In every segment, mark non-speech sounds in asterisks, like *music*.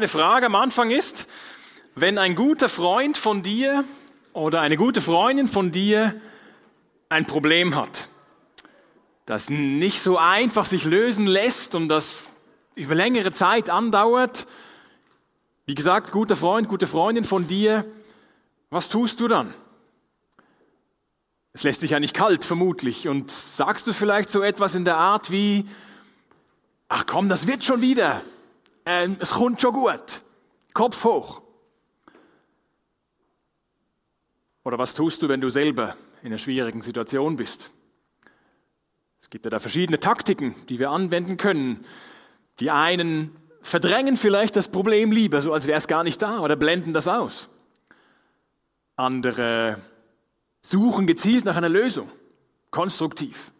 Meine Frage am Anfang ist, wenn ein guter Freund von dir oder eine gute Freundin von dir ein Problem hat, das nicht so einfach sich lösen lässt und das über längere Zeit andauert, wie gesagt, guter Freund, gute Freundin von dir, was tust du dann? Es lässt dich ja nicht kalt, vermutlich. Und sagst du vielleicht so etwas in der Art wie, ach komm, das wird schon wieder. Ähm, es kommt schon gut. Kopf hoch. Oder was tust du, wenn du selber in einer schwierigen Situation bist? Es gibt ja da verschiedene Taktiken, die wir anwenden können. Die einen verdrängen vielleicht das Problem lieber, so als wäre es gar nicht da, oder blenden das aus. Andere suchen gezielt nach einer Lösung, konstruktiv.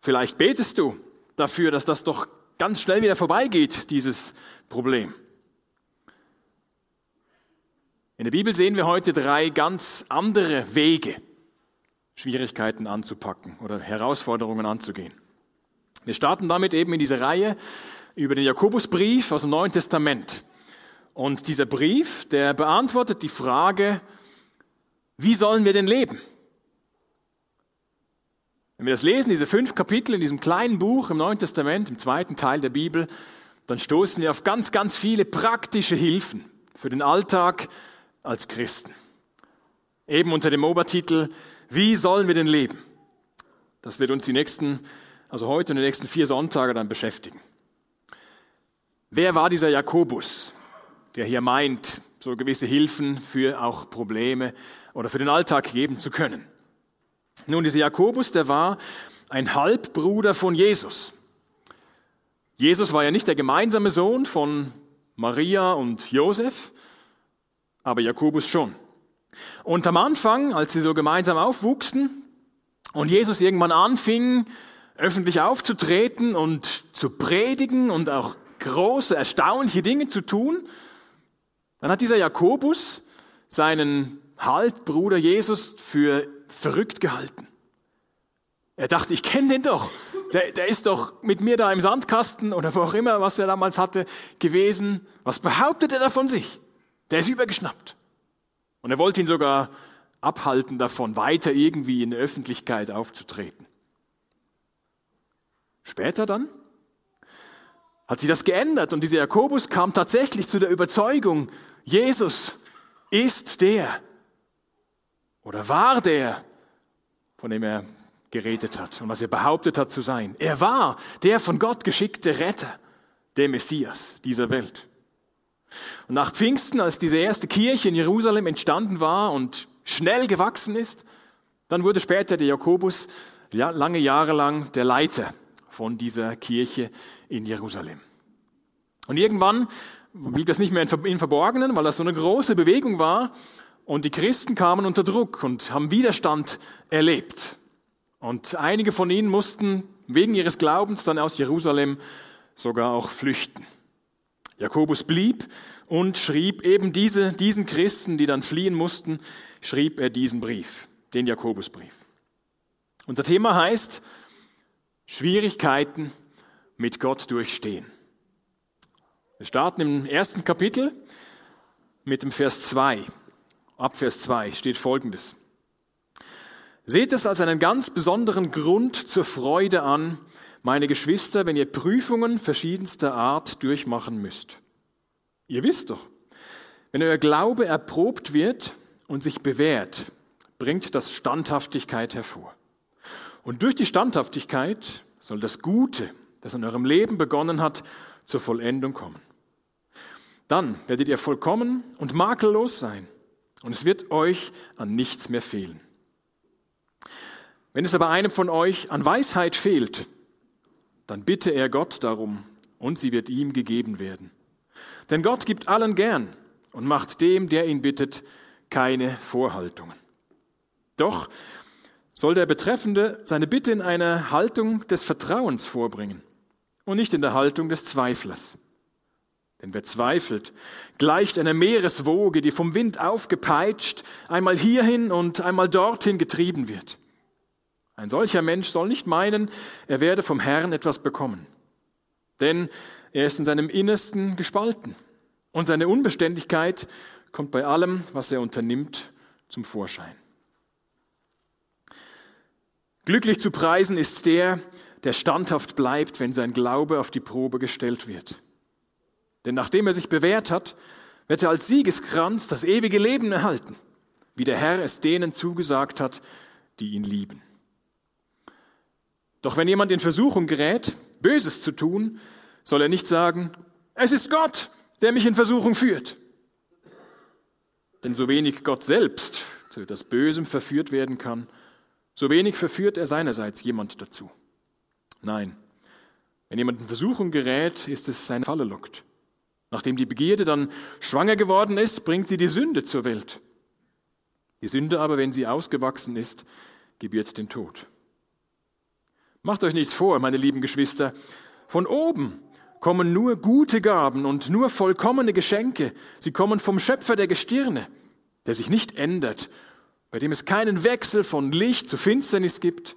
Vielleicht betest du dafür, dass das doch ganz schnell wieder vorbeigeht, dieses Problem. In der Bibel sehen wir heute drei ganz andere Wege, Schwierigkeiten anzupacken oder Herausforderungen anzugehen. Wir starten damit eben in dieser Reihe über den Jakobusbrief aus dem Neuen Testament. Und dieser Brief, der beantwortet die Frage, wie sollen wir denn leben? Wenn wir das lesen, diese fünf Kapitel in diesem kleinen Buch im Neuen Testament, im zweiten Teil der Bibel, dann stoßen wir auf ganz, ganz viele praktische Hilfen für den Alltag, als Christen. Eben unter dem Obertitel, wie sollen wir denn leben? Das wird uns die nächsten, also heute und die nächsten vier Sonntage dann beschäftigen. Wer war dieser Jakobus, der hier meint, so gewisse Hilfen für auch Probleme oder für den Alltag geben zu können? Nun, dieser Jakobus, der war ein Halbbruder von Jesus. Jesus war ja nicht der gemeinsame Sohn von Maria und Josef, aber Jakobus schon. Und am Anfang, als sie so gemeinsam aufwuchsen und Jesus irgendwann anfing, öffentlich aufzutreten und zu predigen und auch große, erstaunliche Dinge zu tun, dann hat dieser Jakobus seinen Halbbruder Jesus für verrückt gehalten. Er dachte, ich kenne den doch. Der, der ist doch mit mir da im Sandkasten oder wo auch immer, was er damals hatte, gewesen. Was behauptet er da von sich? Der ist übergeschnappt. Und er wollte ihn sogar abhalten davon, weiter irgendwie in der Öffentlichkeit aufzutreten. Später dann hat sich das geändert und dieser Jakobus kam tatsächlich zu der Überzeugung, Jesus ist der oder war der, von dem er geredet hat und was er behauptet hat zu sein. Er war der von Gott geschickte Retter, der Messias dieser Welt. Und nach Pfingsten, als diese erste Kirche in Jerusalem entstanden war und schnell gewachsen ist, dann wurde später der Jakobus lange Jahre lang der Leiter von dieser Kirche in Jerusalem. Und irgendwann blieb das nicht mehr in Verborgenen, weil das so eine große Bewegung war und die Christen kamen unter Druck und haben Widerstand erlebt. Und einige von ihnen mussten wegen ihres Glaubens dann aus Jerusalem sogar auch flüchten. Jakobus blieb und schrieb eben diese, diesen Christen, die dann fliehen mussten, schrieb er diesen Brief, den Jakobusbrief. Und das Thema heißt Schwierigkeiten mit Gott durchstehen. Wir starten im ersten Kapitel mit dem Vers 2. Ab Vers 2 steht folgendes. Seht es als einen ganz besonderen Grund zur Freude an, meine Geschwister, wenn ihr Prüfungen verschiedenster Art durchmachen müsst. Ihr wisst doch, wenn euer Glaube erprobt wird und sich bewährt, bringt das Standhaftigkeit hervor. Und durch die Standhaftigkeit soll das Gute, das in eurem Leben begonnen hat, zur Vollendung kommen. Dann werdet ihr vollkommen und makellos sein und es wird euch an nichts mehr fehlen. Wenn es aber einem von euch an Weisheit fehlt, dann bitte er Gott darum und sie wird ihm gegeben werden. Denn Gott gibt allen gern und macht dem, der ihn bittet, keine Vorhaltungen. Doch soll der Betreffende seine Bitte in einer Haltung des Vertrauens vorbringen und nicht in der Haltung des Zweiflers. Denn wer zweifelt, gleicht einer Meereswoge, die vom Wind aufgepeitscht, einmal hierhin und einmal dorthin getrieben wird. Ein solcher Mensch soll nicht meinen, er werde vom Herrn etwas bekommen. Denn er ist in seinem Innersten gespalten. Und seine Unbeständigkeit kommt bei allem, was er unternimmt, zum Vorschein. Glücklich zu preisen ist der, der standhaft bleibt, wenn sein Glaube auf die Probe gestellt wird. Denn nachdem er sich bewährt hat, wird er als Siegeskranz das ewige Leben erhalten, wie der Herr es denen zugesagt hat, die ihn lieben. Doch wenn jemand in Versuchung gerät, Böses zu tun, soll er nicht sagen, es ist Gott, der mich in Versuchung führt. Denn so wenig Gott selbst zu das Bösem verführt werden kann, so wenig verführt er seinerseits jemand dazu. Nein, wenn jemand in Versuchung gerät, ist es seine Falle lockt. Nachdem die Begierde dann schwanger geworden ist, bringt sie die Sünde zur Welt. Die Sünde aber, wenn sie ausgewachsen ist, gebiert den Tod. Macht euch nichts vor, meine lieben Geschwister. Von oben kommen nur gute Gaben und nur vollkommene Geschenke. Sie kommen vom Schöpfer der Gestirne, der sich nicht ändert, bei dem es keinen Wechsel von Licht zu Finsternis gibt.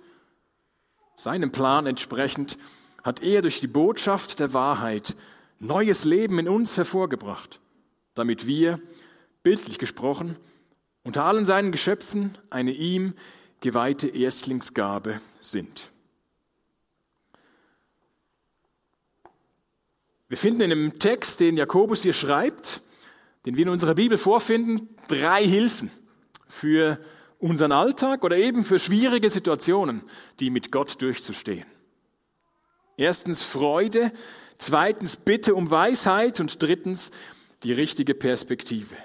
Seinem Plan entsprechend hat er durch die Botschaft der Wahrheit neues Leben in uns hervorgebracht, damit wir, bildlich gesprochen, unter allen seinen Geschöpfen eine ihm geweihte Erstlingsgabe sind. Wir finden in dem Text, den Jakobus hier schreibt, den wir in unserer Bibel vorfinden, drei Hilfen für unseren Alltag oder eben für schwierige Situationen, die mit Gott durchzustehen. Erstens Freude, zweitens Bitte um Weisheit und drittens die richtige Perspektive.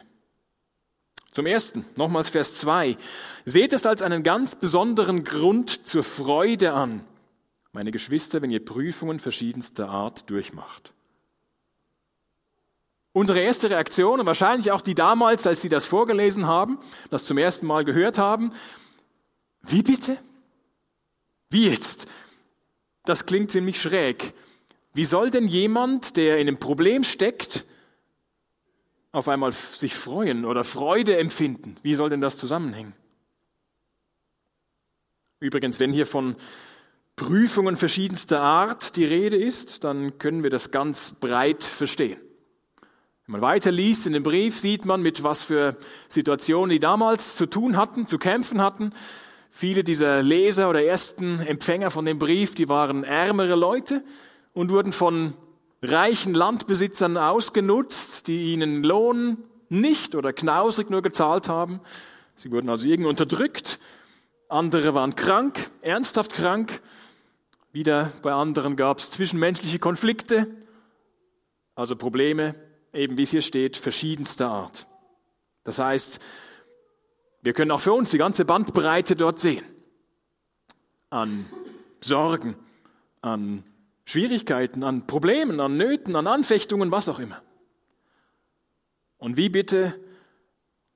Zum Ersten, nochmals Vers 2. Seht es als einen ganz besonderen Grund zur Freude an, meine Geschwister, wenn ihr Prüfungen verschiedenster Art durchmacht. Unsere erste Reaktion und wahrscheinlich auch die damals, als sie das vorgelesen haben, das zum ersten Mal gehört haben, wie bitte? Wie jetzt? Das klingt ziemlich schräg. Wie soll denn jemand, der in einem Problem steckt, auf einmal sich freuen oder Freude empfinden? Wie soll denn das zusammenhängen? Übrigens, wenn hier von Prüfungen verschiedenster Art die Rede ist, dann können wir das ganz breit verstehen. Wenn man weiterliest in dem Brief, sieht man, mit was für Situationen die damals zu tun hatten, zu kämpfen hatten. Viele dieser Leser oder ersten Empfänger von dem Brief, die waren ärmere Leute und wurden von reichen Landbesitzern ausgenutzt, die ihnen Lohn nicht oder knausrig nur gezahlt haben. Sie wurden also irgendwie unterdrückt. Andere waren krank, ernsthaft krank. Wieder bei anderen gab es zwischenmenschliche Konflikte, also Probleme, eben wie es hier steht, verschiedenster Art. Das heißt, wir können auch für uns die ganze Bandbreite dort sehen. An Sorgen, an Schwierigkeiten, an Problemen, an Nöten, an Anfechtungen, was auch immer. Und wie bitte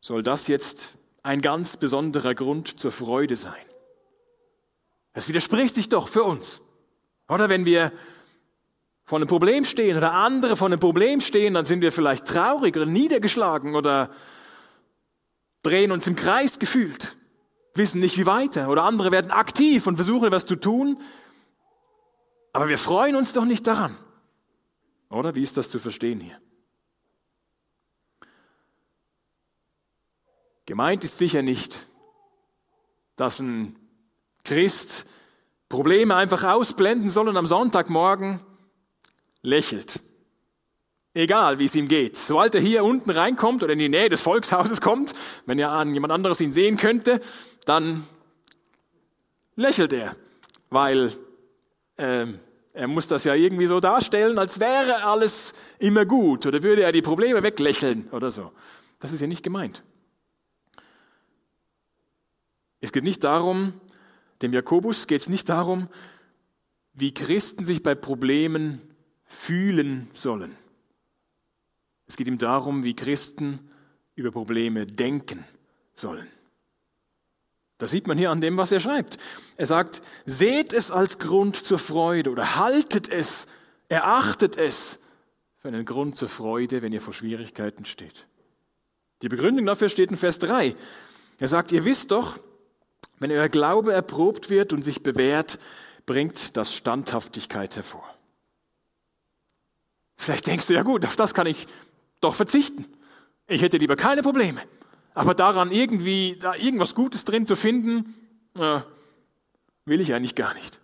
soll das jetzt ein ganz besonderer Grund zur Freude sein? Es widerspricht sich doch für uns. Oder wenn wir vor einem Problem stehen oder andere vor einem Problem stehen, dann sind wir vielleicht traurig oder niedergeschlagen oder drehen uns im Kreis gefühlt, wissen nicht wie weiter. Oder andere werden aktiv und versuchen etwas zu tun. Aber wir freuen uns doch nicht daran. Oder wie ist das zu verstehen hier? Gemeint ist sicher nicht, dass ein Christ Probleme einfach ausblenden soll und am Sonntagmorgen lächelt. Egal, wie es ihm geht. Sobald er hier unten reinkommt oder in die Nähe des Volkshauses kommt, wenn ja an jemand anderes ihn sehen könnte, dann lächelt er, weil äh, er muss das ja irgendwie so darstellen, als wäre alles immer gut oder würde er die Probleme weglächeln oder so. Das ist ja nicht gemeint. Es geht nicht darum, dem Jakobus geht es nicht darum, wie Christen sich bei Problemen fühlen sollen. Es geht ihm darum, wie Christen über Probleme denken sollen. Das sieht man hier an dem, was er schreibt. Er sagt, seht es als Grund zur Freude oder haltet es, erachtet es für einen Grund zur Freude, wenn ihr vor Schwierigkeiten steht. Die Begründung dafür steht in Vers 3. Er sagt, ihr wisst doch, wenn euer Glaube erprobt wird und sich bewährt, bringt das Standhaftigkeit hervor. Vielleicht denkst du, ja gut, auf das kann ich doch verzichten. Ich hätte lieber keine Probleme. Aber daran irgendwie, da irgendwas Gutes drin zu finden, äh, will ich eigentlich gar nicht.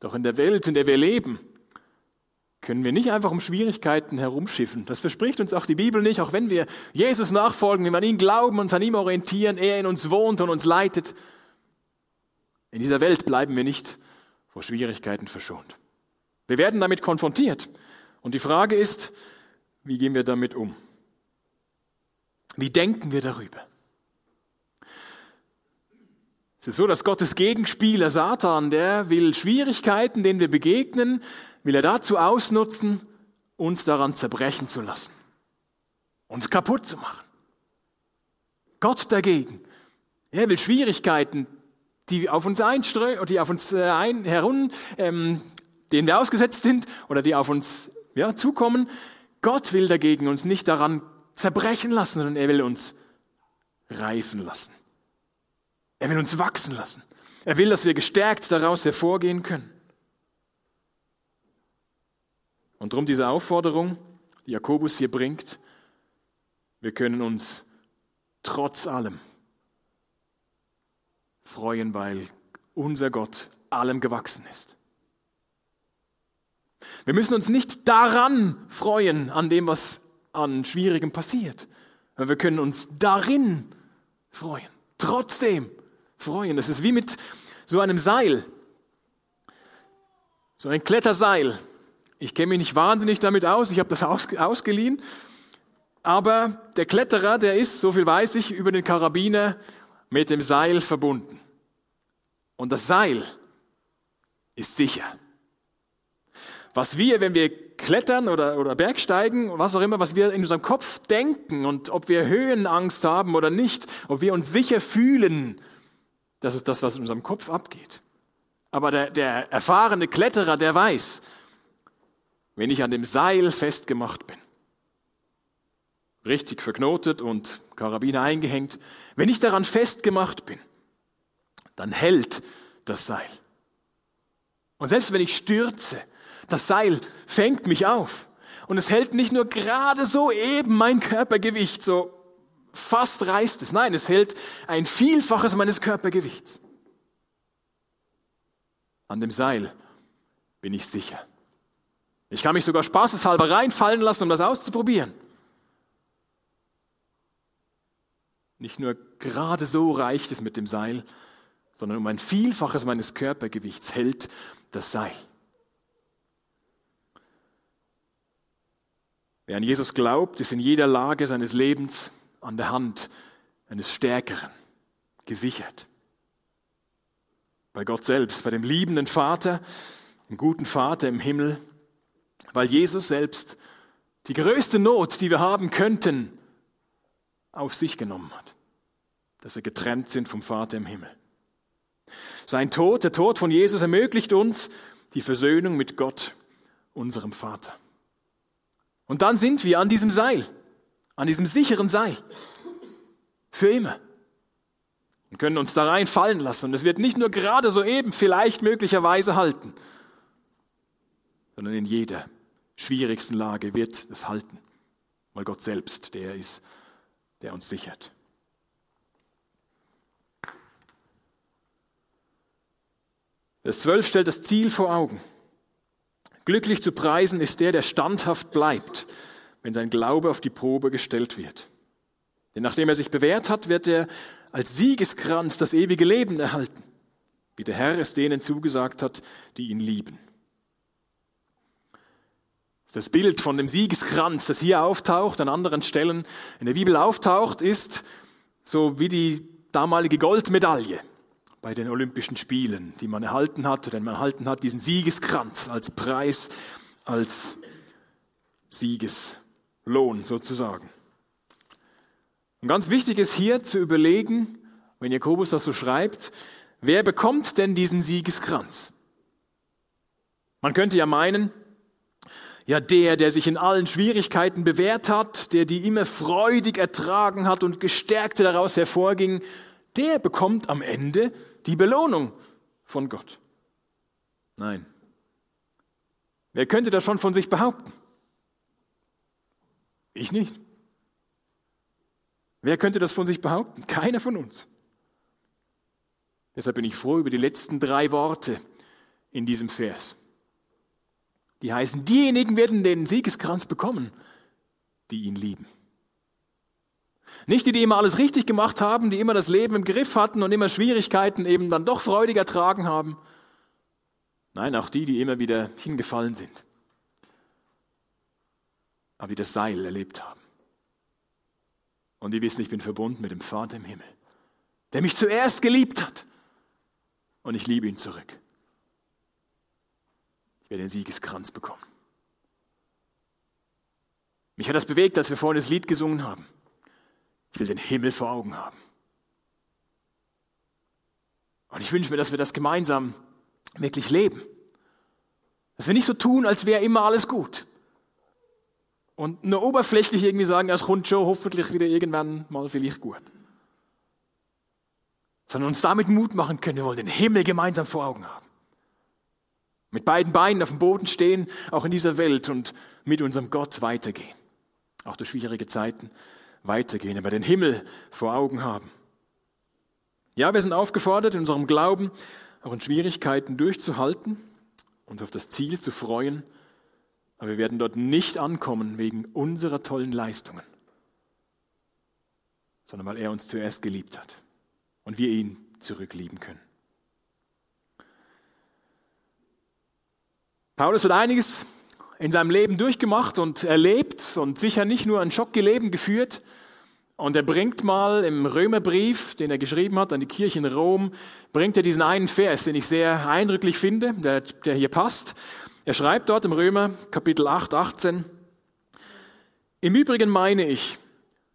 Doch in der Welt, in der wir leben, können wir nicht einfach um Schwierigkeiten herumschiffen. Das verspricht uns auch die Bibel nicht, auch wenn wir Jesus nachfolgen, wenn wir an ihn glauben, uns an ihm orientieren, er in uns wohnt und uns leitet. In dieser Welt bleiben wir nicht vor Schwierigkeiten verschont. Wir werden damit konfrontiert. Und die Frage ist, wie gehen wir damit um? Wie denken wir darüber? Es ist so, dass Gottes Gegenspieler Satan, der will Schwierigkeiten, denen wir begegnen, will er dazu ausnutzen, uns daran zerbrechen zu lassen, uns kaputt zu machen. Gott dagegen, er will Schwierigkeiten, die auf uns einströmen, die auf uns äh, ein, herun, ähm, denen wir ausgesetzt sind oder die auf uns ja, zukommen. Gott will dagegen uns nicht daran zerbrechen lassen, sondern er will uns reifen lassen. Er will uns wachsen lassen. Er will, dass wir gestärkt daraus hervorgehen können. Und darum diese Aufforderung, die Jakobus hier bringt, wir können uns trotz allem freuen, weil unser Gott allem gewachsen ist. Wir müssen uns nicht daran freuen, an dem, was an Schwierigem passiert, wir können uns darin freuen. Trotzdem, freuen. Das ist wie mit so einem Seil, so ein Kletterseil. Ich kenne mich nicht wahnsinnig damit aus, ich habe das ausgeliehen, aber der Kletterer, der ist, so viel weiß ich, über den Karabiner mit dem Seil verbunden. Und das Seil ist sicher. Was wir, wenn wir klettern oder, oder Bergsteigen, was auch immer, was wir in unserem Kopf denken und ob wir Höhenangst haben oder nicht, ob wir uns sicher fühlen, das ist das, was in unserem Kopf abgeht. Aber der, der erfahrene Kletterer, der weiß, wenn ich an dem Seil festgemacht bin, richtig verknotet und Karabiner eingehängt, wenn ich daran festgemacht bin, dann hält das Seil. Und selbst wenn ich stürze, das Seil fängt mich auf. Und es hält nicht nur gerade so eben mein Körpergewicht, so fast reißt es. Nein, es hält ein Vielfaches meines Körpergewichts. An dem Seil bin ich sicher. Ich kann mich sogar spaßeshalber reinfallen lassen, um das auszuprobieren. Nicht nur gerade so reicht es mit dem Seil, sondern um ein Vielfaches meines Körpergewichts hält das Seil. Wer an Jesus glaubt, ist in jeder Lage seines Lebens an der Hand eines Stärkeren, gesichert. Bei Gott selbst, bei dem liebenden Vater, dem guten Vater im Himmel, weil Jesus selbst die größte Not, die wir haben könnten, auf sich genommen hat, dass wir getrennt sind vom Vater im Himmel. Sein Tod, der Tod von Jesus, ermöglicht uns die Versöhnung mit Gott, unserem Vater. Und dann sind wir an diesem Seil an diesem sicheren Seil. Für immer. Und können uns da reinfallen lassen. Und es wird nicht nur gerade so eben vielleicht möglicherweise halten, sondern in jeder schwierigsten Lage wird es halten, weil Gott selbst der ist, der uns sichert. Vers 12 stellt das Ziel vor Augen. Glücklich zu preisen ist der, der standhaft bleibt wenn sein Glaube auf die Probe gestellt wird. Denn nachdem er sich bewährt hat, wird er als Siegeskranz das ewige Leben erhalten, wie der Herr es denen zugesagt hat, die ihn lieben. Das Bild von dem Siegeskranz, das hier auftaucht, an anderen Stellen in der Bibel auftaucht, ist so wie die damalige Goldmedaille bei den Olympischen Spielen, die man erhalten hat, denn man erhalten hat diesen Siegeskranz als Preis, als Sieges. Lohn sozusagen. Und ganz wichtig ist hier zu überlegen, wenn Jakobus das so schreibt, wer bekommt denn diesen Siegeskranz? Man könnte ja meinen, ja der, der sich in allen Schwierigkeiten bewährt hat, der die immer freudig ertragen hat und gestärkt daraus hervorging, der bekommt am Ende die Belohnung von Gott. Nein. Wer könnte das schon von sich behaupten? Ich nicht. Wer könnte das von sich behaupten? Keiner von uns. Deshalb bin ich froh über die letzten drei Worte in diesem Vers. Die heißen, diejenigen werden den Siegeskranz bekommen, die ihn lieben. Nicht die, die immer alles richtig gemacht haben, die immer das Leben im Griff hatten und immer Schwierigkeiten eben dann doch freudig ertragen haben. Nein, auch die, die immer wieder hingefallen sind, aber die das Seil erlebt haben. Und die wissen, ich bin verbunden mit dem Vater im Himmel, der mich zuerst geliebt hat. Und ich liebe ihn zurück. Ich werde den Siegeskranz bekommen. Mich hat das bewegt, als wir vorhin das Lied gesungen haben. Ich will den Himmel vor Augen haben. Und ich wünsche mir, dass wir das gemeinsam wirklich leben. Dass wir nicht so tun, als wäre immer alles gut. Und nur oberflächlich irgendwie sagen, es kommt schon hoffentlich wieder irgendwann mal vielleicht gut. Sondern uns damit Mut machen können, wir wollen den Himmel gemeinsam vor Augen haben. Mit beiden Beinen auf dem Boden stehen, auch in dieser Welt und mit unserem Gott weitergehen. Auch durch schwierige Zeiten weitergehen, aber den Himmel vor Augen haben. Ja, wir sind aufgefordert, in unserem Glauben auch in Schwierigkeiten durchzuhalten, uns auf das Ziel zu freuen, aber wir werden dort nicht ankommen wegen unserer tollen Leistungen, sondern weil er uns zuerst geliebt hat und wir ihn zurücklieben können. Paulus hat einiges in seinem Leben durchgemacht und erlebt und sicher nicht nur ein Schockleben geführt. Und er bringt mal im Römerbrief, den er geschrieben hat an die Kirche in Rom, bringt er diesen einen Vers, den ich sehr eindrücklich finde, der, der hier passt. Er schreibt dort im Römer Kapitel 8, 18, Im Übrigen meine ich,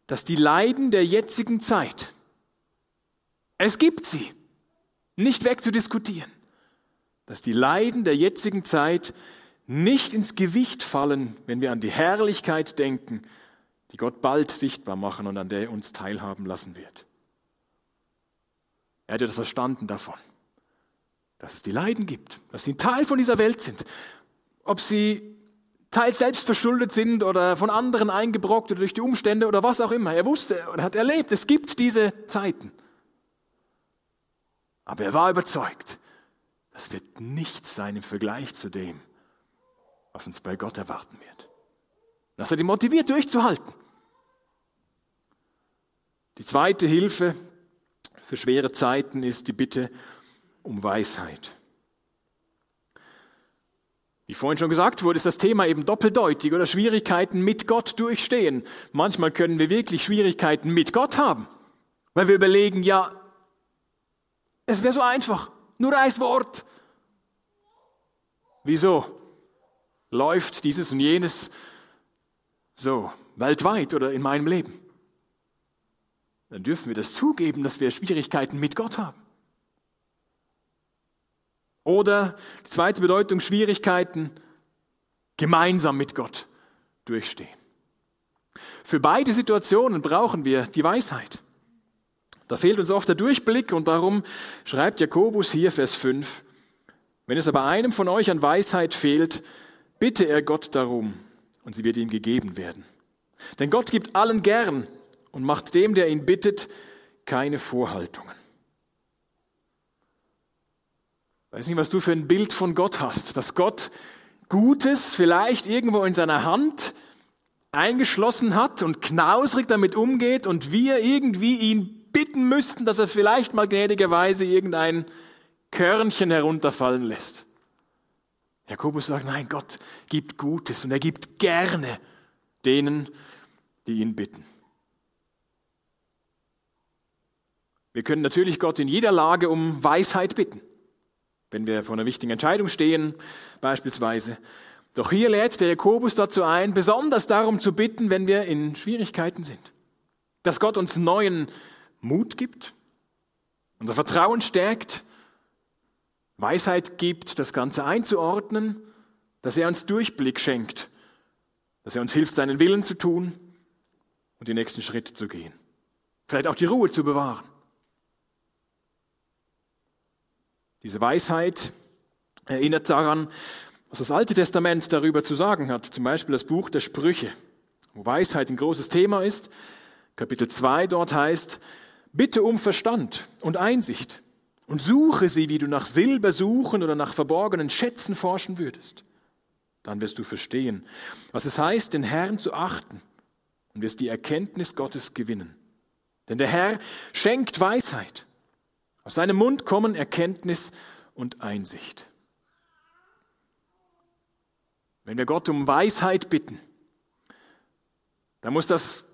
dass die Leiden der jetzigen Zeit, es gibt sie, nicht wegzudiskutieren, dass die Leiden der jetzigen Zeit nicht ins Gewicht fallen, wenn wir an die Herrlichkeit denken, die Gott bald sichtbar machen und an der er uns teilhaben lassen wird. Er hat das verstanden davon, dass es die Leiden gibt, dass sie ein Teil von dieser Welt sind. Ob sie teils selbst verschuldet sind oder von anderen eingebrockt oder durch die Umstände oder was auch immer. Er wusste und hat erlebt, es gibt diese Zeiten. Aber er war überzeugt, das wird nichts sein im Vergleich zu dem, was uns bei Gott erwarten wird. Das hat ihn motiviert, durchzuhalten. Die zweite Hilfe für schwere Zeiten ist die Bitte um Weisheit. Wie vorhin schon gesagt wurde, ist das Thema eben doppeldeutig oder Schwierigkeiten mit Gott durchstehen. Manchmal können wir wirklich Schwierigkeiten mit Gott haben, weil wir überlegen, ja, es wäre so einfach, nur ein Wort. Wieso? Läuft dieses und jenes so weltweit oder in meinem Leben, dann dürfen wir das zugeben, dass wir Schwierigkeiten mit Gott haben. Oder die zweite Bedeutung, Schwierigkeiten gemeinsam mit Gott durchstehen. Für beide Situationen brauchen wir die Weisheit. Da fehlt uns oft der Durchblick und darum schreibt Jakobus hier Vers 5, wenn es aber einem von euch an Weisheit fehlt, bitte er Gott darum und sie wird ihm gegeben werden. Denn Gott gibt allen gern und macht dem, der ihn bittet, keine Vorhaltungen. Weiß nicht, was du für ein Bild von Gott hast, dass Gott Gutes vielleicht irgendwo in seiner Hand eingeschlossen hat und knausrig damit umgeht und wir irgendwie ihn bitten müssten, dass er vielleicht mal gnädigerweise irgendein Körnchen herunterfallen lässt. Jakobus sagt, nein, Gott gibt Gutes und er gibt gerne denen, die ihn bitten. Wir können natürlich Gott in jeder Lage um Weisheit bitten, wenn wir vor einer wichtigen Entscheidung stehen, beispielsweise. Doch hier lädt der Jakobus dazu ein, besonders darum zu bitten, wenn wir in Schwierigkeiten sind. Dass Gott uns neuen Mut gibt, unser Vertrauen stärkt Weisheit gibt, das Ganze einzuordnen, dass er uns Durchblick schenkt, dass er uns hilft, seinen Willen zu tun und die nächsten Schritte zu gehen. Vielleicht auch die Ruhe zu bewahren. Diese Weisheit erinnert daran, was das Alte Testament darüber zu sagen hat. Zum Beispiel das Buch der Sprüche, wo Weisheit ein großes Thema ist. Kapitel 2 dort heißt, bitte um Verstand und Einsicht und suche sie, wie du nach Silber suchen oder nach verborgenen Schätzen forschen würdest. Dann wirst du verstehen, was es heißt, den Herrn zu achten und wirst die Erkenntnis Gottes gewinnen. Denn der Herr schenkt Weisheit. Aus seinem Mund kommen Erkenntnis und Einsicht. Wenn wir Gott um Weisheit bitten, dann muss das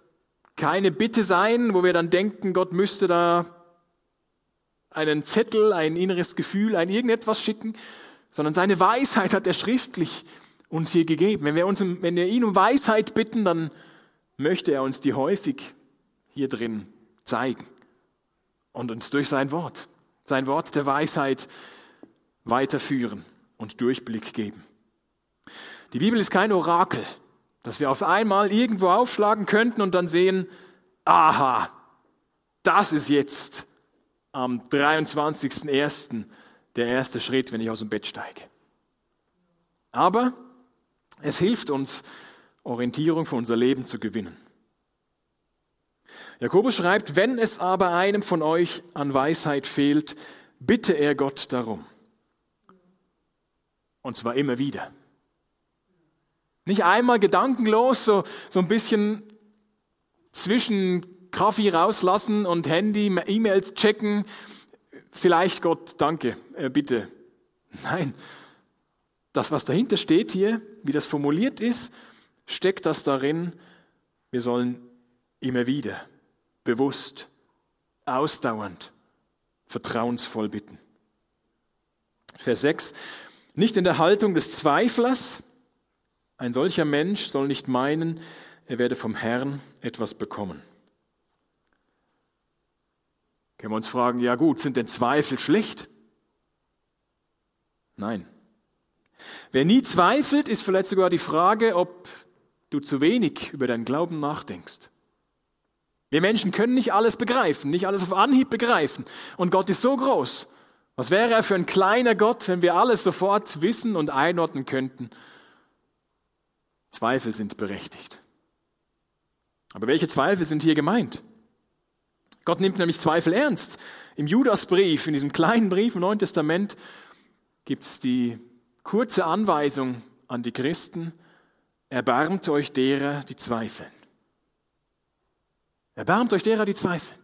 keine Bitte sein, wo wir dann denken, Gott müsste da einen Zettel, ein inneres Gefühl, ein irgendetwas schicken, sondern seine Weisheit hat er schriftlich uns hier gegeben. Wenn wir, uns, wenn wir ihn um Weisheit bitten, dann möchte er uns die häufig hier drin zeigen und uns durch sein Wort, sein Wort der Weisheit weiterführen und Durchblick geben. Die Bibel ist kein Orakel, dass wir auf einmal irgendwo aufschlagen könnten und dann sehen, aha, das ist jetzt am 23.01. der erste Schritt, wenn ich aus dem Bett steige. Aber es hilft uns, Orientierung für unser Leben zu gewinnen. Jakobus schreibt, wenn es aber einem von euch an Weisheit fehlt, bitte er Gott darum. Und zwar immer wieder. Nicht einmal gedankenlos, so, so ein bisschen zwischen Kaffee rauslassen und Handy, E-Mails checken. Vielleicht Gott, danke, äh, bitte. Nein, das, was dahinter steht hier, wie das formuliert ist, steckt das darin, wir sollen immer wieder, bewusst, ausdauernd, vertrauensvoll bitten. Vers 6, nicht in der Haltung des Zweiflers, ein solcher Mensch soll nicht meinen, er werde vom Herrn etwas bekommen. Können wir uns fragen, ja gut, sind denn Zweifel schlecht? Nein. Wer nie zweifelt, ist vielleicht sogar die Frage, ob du zu wenig über deinen Glauben nachdenkst. Wir Menschen können nicht alles begreifen, nicht alles auf Anhieb begreifen. Und Gott ist so groß. Was wäre er für ein kleiner Gott, wenn wir alles sofort wissen und einordnen könnten? Zweifel sind berechtigt. Aber welche Zweifel sind hier gemeint? Gott nimmt nämlich Zweifel ernst. Im Judasbrief, in diesem kleinen Brief im Neuen Testament, gibt es die kurze Anweisung an die Christen, erbarmt euch derer, die zweifeln. Erbarmt euch derer, die zweifeln.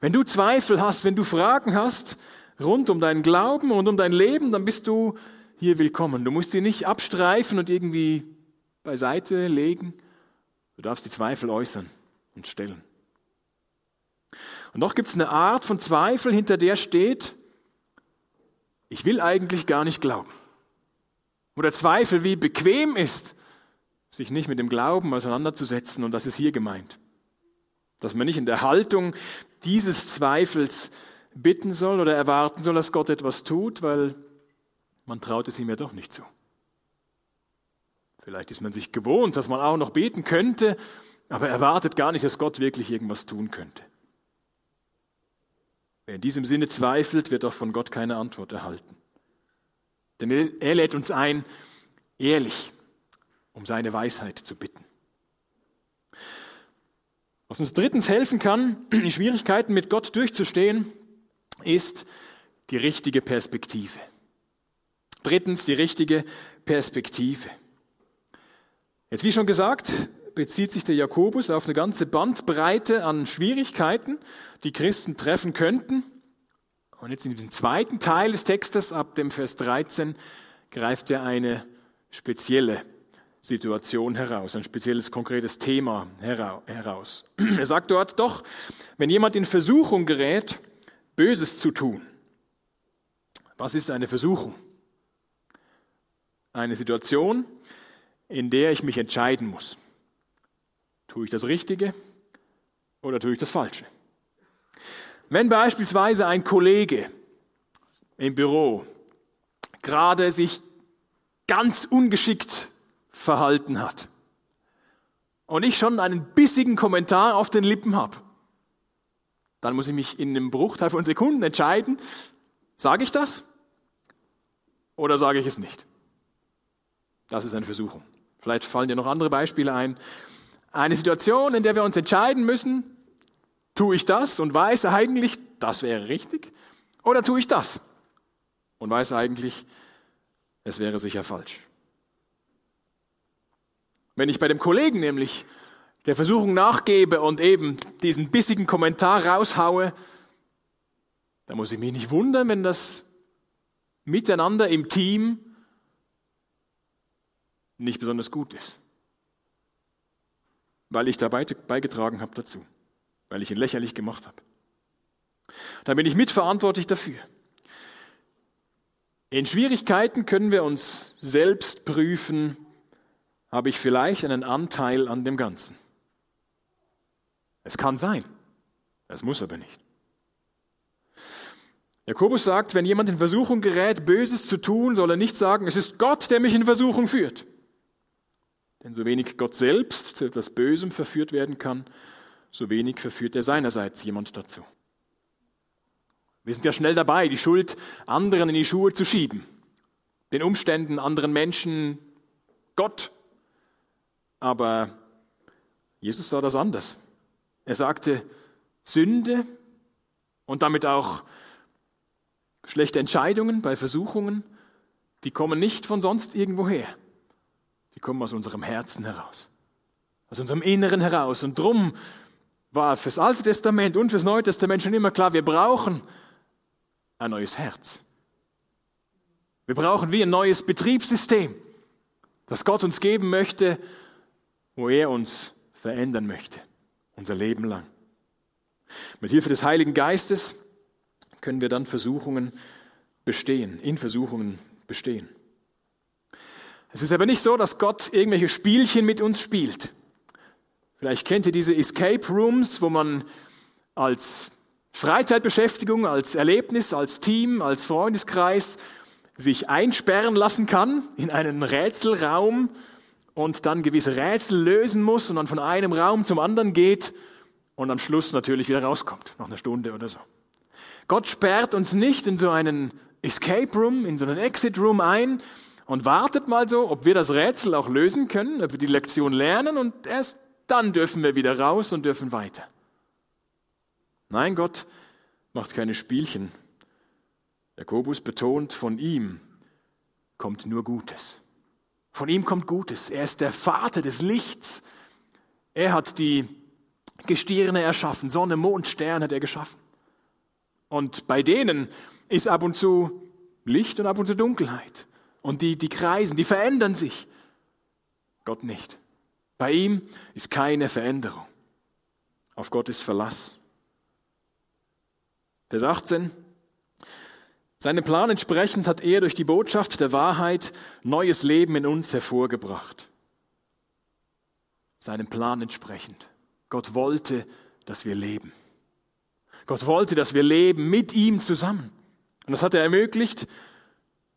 Wenn du Zweifel hast, wenn du Fragen hast rund um deinen Glauben und um dein Leben, dann bist du hier willkommen. Du musst sie nicht abstreifen und irgendwie beiseite legen. Du darfst die Zweifel äußern und stellen. Und doch gibt es eine Art von Zweifel, hinter der steht, ich will eigentlich gar nicht glauben. Oder Zweifel, wie bequem ist, sich nicht mit dem Glauben auseinanderzusetzen. Und das ist hier gemeint. Dass man nicht in der Haltung dieses Zweifels bitten soll oder erwarten soll, dass Gott etwas tut, weil man traut es ihm ja doch nicht zu. Vielleicht ist man sich gewohnt, dass man auch noch beten könnte, aber erwartet gar nicht, dass Gott wirklich irgendwas tun könnte. Wer in diesem Sinne zweifelt, wird auch von Gott keine Antwort erhalten. Denn er lädt uns ein, ehrlich um seine Weisheit zu bitten. Was uns drittens helfen kann, *clears throat* die Schwierigkeiten mit Gott durchzustehen, ist die richtige Perspektive. Drittens die richtige Perspektive. Jetzt wie schon gesagt, bezieht sich der Jakobus auf eine ganze Bandbreite an Schwierigkeiten, die Christen treffen könnten. Und jetzt in diesem zweiten Teil des Textes, ab dem Vers 13, greift er eine spezielle Situation heraus, ein spezielles konkretes Thema heraus. *clears throat* Er sagt dort doch, wenn jemand in Versuchung gerät, Böses zu tun. Was ist eine Versuchung? Eine Situation, in der ich mich entscheiden muss. Tue ich das Richtige oder tue ich das Falsche? Wenn beispielsweise ein Kollege im Büro gerade sich ganz ungeschickt verhalten hat und ich schon einen bissigen Kommentar auf den Lippen habe, dann muss ich mich in einem Bruchteil von Sekunden entscheiden, sage ich das oder sage ich es nicht? Das ist eine Versuchung. Vielleicht fallen dir noch andere Beispiele ein. Eine Situation, in der wir uns entscheiden müssen, tue ich das und weiß eigentlich, das wäre richtig, oder tue ich das und weiß eigentlich, es wäre sicher falsch. Wenn ich bei dem Kollegen nämlich der Versuchung nachgebe und eben diesen bissigen Kommentar raushaue, dann muss ich mich nicht wundern, wenn das Miteinander im Team nicht besonders gut ist. Weil ich dabei beigetragen habe dazu, weil ich ihn lächerlich gemacht habe. Da bin ich mitverantwortlich dafür. In Schwierigkeiten können wir uns selbst prüfen, habe ich vielleicht einen Anteil an dem Ganzen. Es kann sein, es muss aber nicht. Jakobus sagt, wenn jemand in Versuchung gerät, Böses zu tun, soll er nicht sagen, es ist Gott, der mich in Versuchung führt. Denn so wenig Gott selbst zu etwas Bösem verführt werden kann, so wenig verführt er seinerseits jemand dazu. Wir sind ja schnell dabei, die Schuld anderen in die Schuhe zu schieben, den Umständen, anderen Menschen, Gott. Aber Jesus sah das anders. Er sagte, Sünde und damit auch schlechte Entscheidungen bei Versuchungen, die kommen nicht von sonst irgendwoher. Kommen aus unserem Herzen heraus, aus unserem Inneren heraus. Und drum war fürs Alte Testament und fürs Neue Testament schon immer klar, wir brauchen ein neues Herz. Wir brauchen wie ein neues Betriebssystem, das Gott uns geben möchte, wo er uns verändern möchte, unser Leben lang. Mit Hilfe des Heiligen Geistes können wir dann Versuchungen bestehen, in Versuchungen bestehen. Es ist aber nicht so, dass Gott irgendwelche Spielchen mit uns spielt. Vielleicht kennt ihr diese Escape Rooms, wo man als Freizeitbeschäftigung, als Erlebnis, als Team, als Freundeskreis sich einsperren lassen kann in einen Rätselraum und dann gewisse Rätsel lösen muss und dann von einem Raum zum anderen geht und am Schluss natürlich wieder rauskommt, nach einer Stunde oder so. Gott sperrt uns nicht in so einen Escape Room, in so einen Exit Room ein und wartet mal so, ob wir das Rätsel auch lösen können, ob wir die Lektion lernen und erst dann dürfen wir wieder raus und dürfen weiter. Nein, Gott macht keine Spielchen. Jakobus betont, von ihm kommt nur Gutes. Von ihm kommt Gutes. Er ist der Vater des Lichts. Er hat die Gestirne erschaffen, Sonne, Mond, Stern hat er geschaffen. Und bei denen ist ab und zu Licht und ab und zu Dunkelheit. Und die, die kreisen, die verändern sich. Gott nicht. Bei ihm ist keine Veränderung. Auf Gott ist Verlass. Vers 18. Seinem Plan entsprechend hat er durch die Botschaft der Wahrheit neues Leben in uns hervorgebracht. Seinem Plan entsprechend. Gott wollte, dass wir leben. Gott wollte, dass wir leben mit ihm zusammen. Und das hat er ermöglicht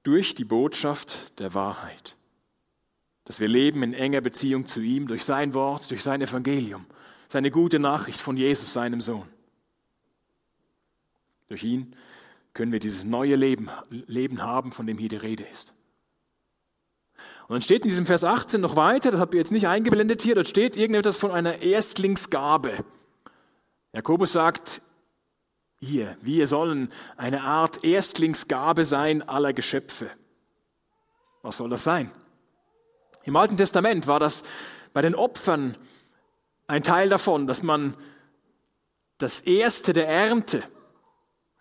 durch die Botschaft der Wahrheit. Dass wir leben in enger Beziehung zu ihm, durch sein Wort, durch sein Evangelium, seine gute Nachricht von Jesus, seinem Sohn. Durch ihn können wir dieses neue Leben, Leben haben, von dem hier die Rede ist. Und dann steht in diesem Vers 18 noch weiter, das habe ich jetzt nicht eingeblendet hier, dort steht irgendetwas von einer Erstlingsgabe. Jakobus sagt, hier, wir sollen eine Art Erstlingsgabe sein aller Geschöpfe. Was soll das sein? Im Alten Testament war das bei den Opfern ein Teil davon, dass man das Erste der Ernte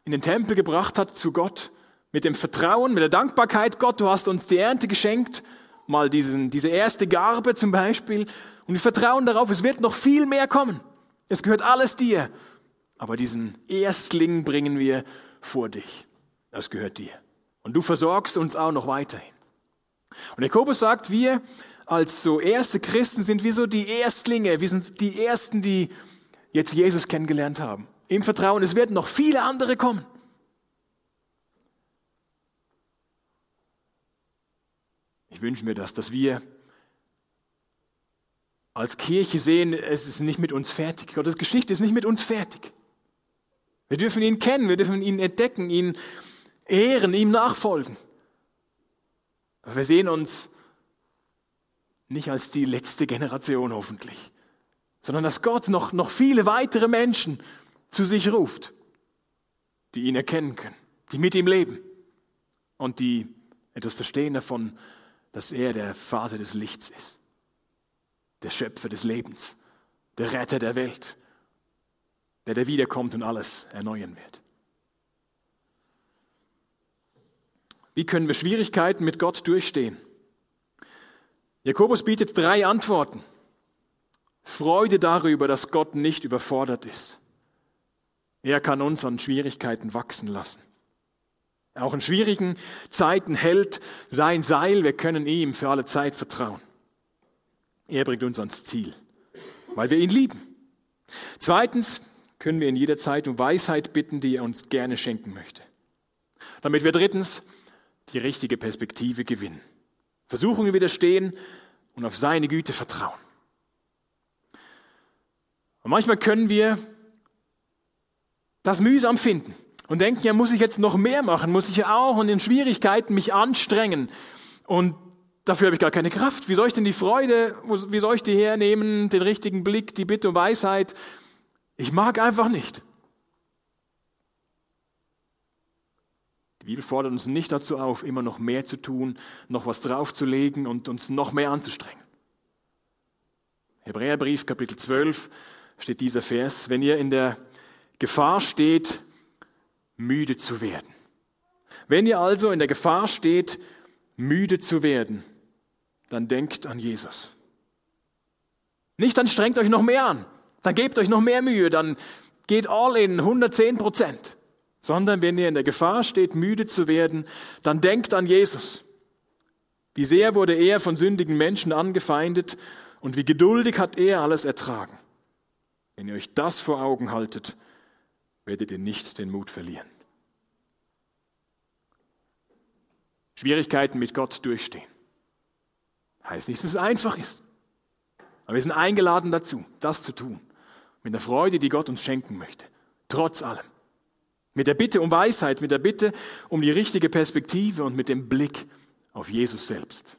in den Tempel gebracht hat zu Gott, mit dem Vertrauen, mit der Dankbarkeit, Gott, du hast uns die Ernte geschenkt, mal diesen, diese erste Garbe zum Beispiel, und wir vertrauen darauf, es wird noch viel mehr kommen. Es gehört alles dir. Aber diesen Erstling bringen wir vor dich. Das gehört dir. Und du versorgst uns auch noch weiterhin. Und Jakobus sagt, wir als so erste Christen sind wie so die Erstlinge, wir sind die Ersten, die jetzt Jesus kennengelernt haben im Vertrauen, es werden noch viele andere kommen. Ich wünsche mir das, dass wir als Kirche sehen, es ist nicht mit uns fertig. Gottes Geschichte ist nicht mit uns fertig. Wir dürfen ihn kennen, wir dürfen ihn entdecken, ihn ehren, ihm nachfolgen. Aber wir sehen uns nicht als die letzte Generation hoffentlich, sondern dass Gott noch, noch viele weitere Menschen zu sich ruft, die ihn erkennen können, die mit ihm leben und die etwas verstehen davon, dass er der Vater des Lichts ist, der Schöpfer des Lebens, der Retter der Welt, der, der wiederkommt und alles erneuern wird. Wie können wir Schwierigkeiten mit Gott durchstehen? Jakobus bietet drei Antworten. Freude darüber, dass Gott nicht überfordert ist. Er kann uns an Schwierigkeiten wachsen lassen. Auch in schwierigen Zeiten hält sein Seil, wir können ihm für alle Zeit vertrauen. Er bringt uns ans Ziel, weil wir ihn lieben. Zweitens können wir in jeder Zeit um Weisheit bitten, die er uns gerne schenken möchte. Damit wir drittens die richtige Perspektive gewinnen. Versuchungen widerstehen und auf seine Güte vertrauen. Und manchmal können wir das mühsam finden und denken, ja, muss ich jetzt noch mehr machen, muss ich ja auch in den Schwierigkeiten mich anstrengen und dafür habe ich gar keine Kraft. Wie soll ich denn die Freude, wie soll ich die hernehmen, den richtigen Blick, die Bitte um Weisheit? Ich mag einfach nicht. Die Bibel fordert uns nicht dazu auf, immer noch mehr zu tun, noch was draufzulegen und uns noch mehr anzustrengen. Hebräerbrief Kapitel 12 steht dieser Vers, wenn ihr in der Gefahr steht, müde zu werden. Wenn ihr also in der Gefahr steht, müde zu werden, dann denkt an Jesus. Nicht dann strengt euch noch mehr an, dann gebt euch noch mehr Mühe, dann geht all in 110 Prozent sondern wenn ihr in der Gefahr steht, müde zu werden, dann denkt an Jesus. Wie sehr wurde er von sündigen Menschen angefeindet und wie geduldig hat er alles ertragen. Wenn ihr euch das vor Augen haltet, werdet ihr nicht den Mut verlieren. Schwierigkeiten mit Gott durchstehen. Heißt nicht, dass es einfach ist. Aber wir sind eingeladen dazu, das zu tun. Mit der Freude, die Gott uns schenken möchte. Trotz allem. Mit der Bitte um Weisheit, mit der Bitte um die richtige Perspektive und mit dem Blick auf Jesus selbst,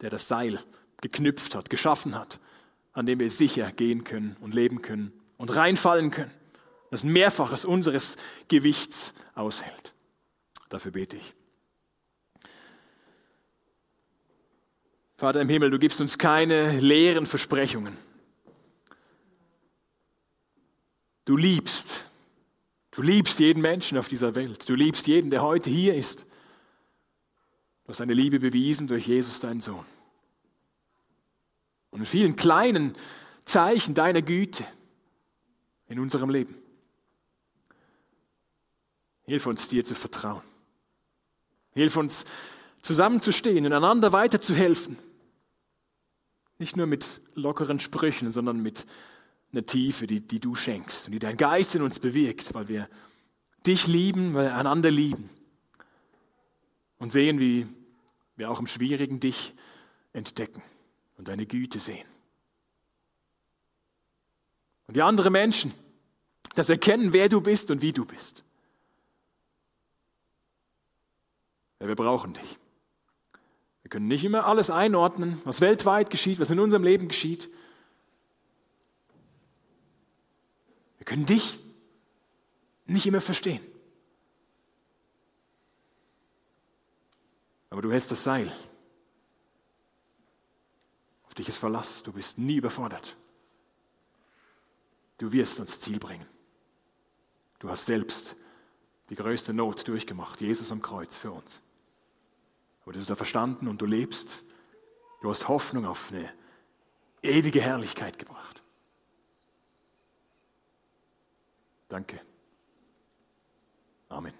der das Seil geknüpft hat, geschaffen hat, an dem wir sicher gehen können und leben können und reinfallen können, das Mehrfaches unseres Gewichts aushält. Dafür bete ich. Vater im Himmel, du gibst uns keine leeren Versprechungen. Du liebst Du liebst jeden Menschen auf dieser Welt. Du liebst jeden, der heute hier ist. Du hast deine Liebe bewiesen durch Jesus, deinen Sohn. Und in vielen kleinen Zeichen deiner Güte in unserem Leben. Hilf uns, dir zu vertrauen. Hilf uns, zusammenzustehen und einander weiterzuhelfen. Nicht nur mit lockeren Sprüchen, sondern mit eine Tiefe, die, die du schenkst und die dein Geist in uns bewirkt, weil wir dich lieben, weil wir einander lieben und sehen, wie wir auch im Schwierigen dich entdecken und deine Güte sehen. Und die anderen Menschen das erkennen, wer du bist und wie du bist. Ja, wir brauchen dich. Wir können nicht immer alles einordnen, was weltweit geschieht, was in unserem Leben geschieht. Wir können dich nicht immer verstehen. Aber du hältst das Seil. Auf dich ist Verlass. Du bist nie überfordert. Du wirst ans Ziel bringen. Du hast selbst die größte Not durchgemacht, Jesus am Kreuz für uns. Aber du hast da verstanden und du lebst. Du hast Hoffnung auf eine ewige Herrlichkeit gebracht. Danke. Amen.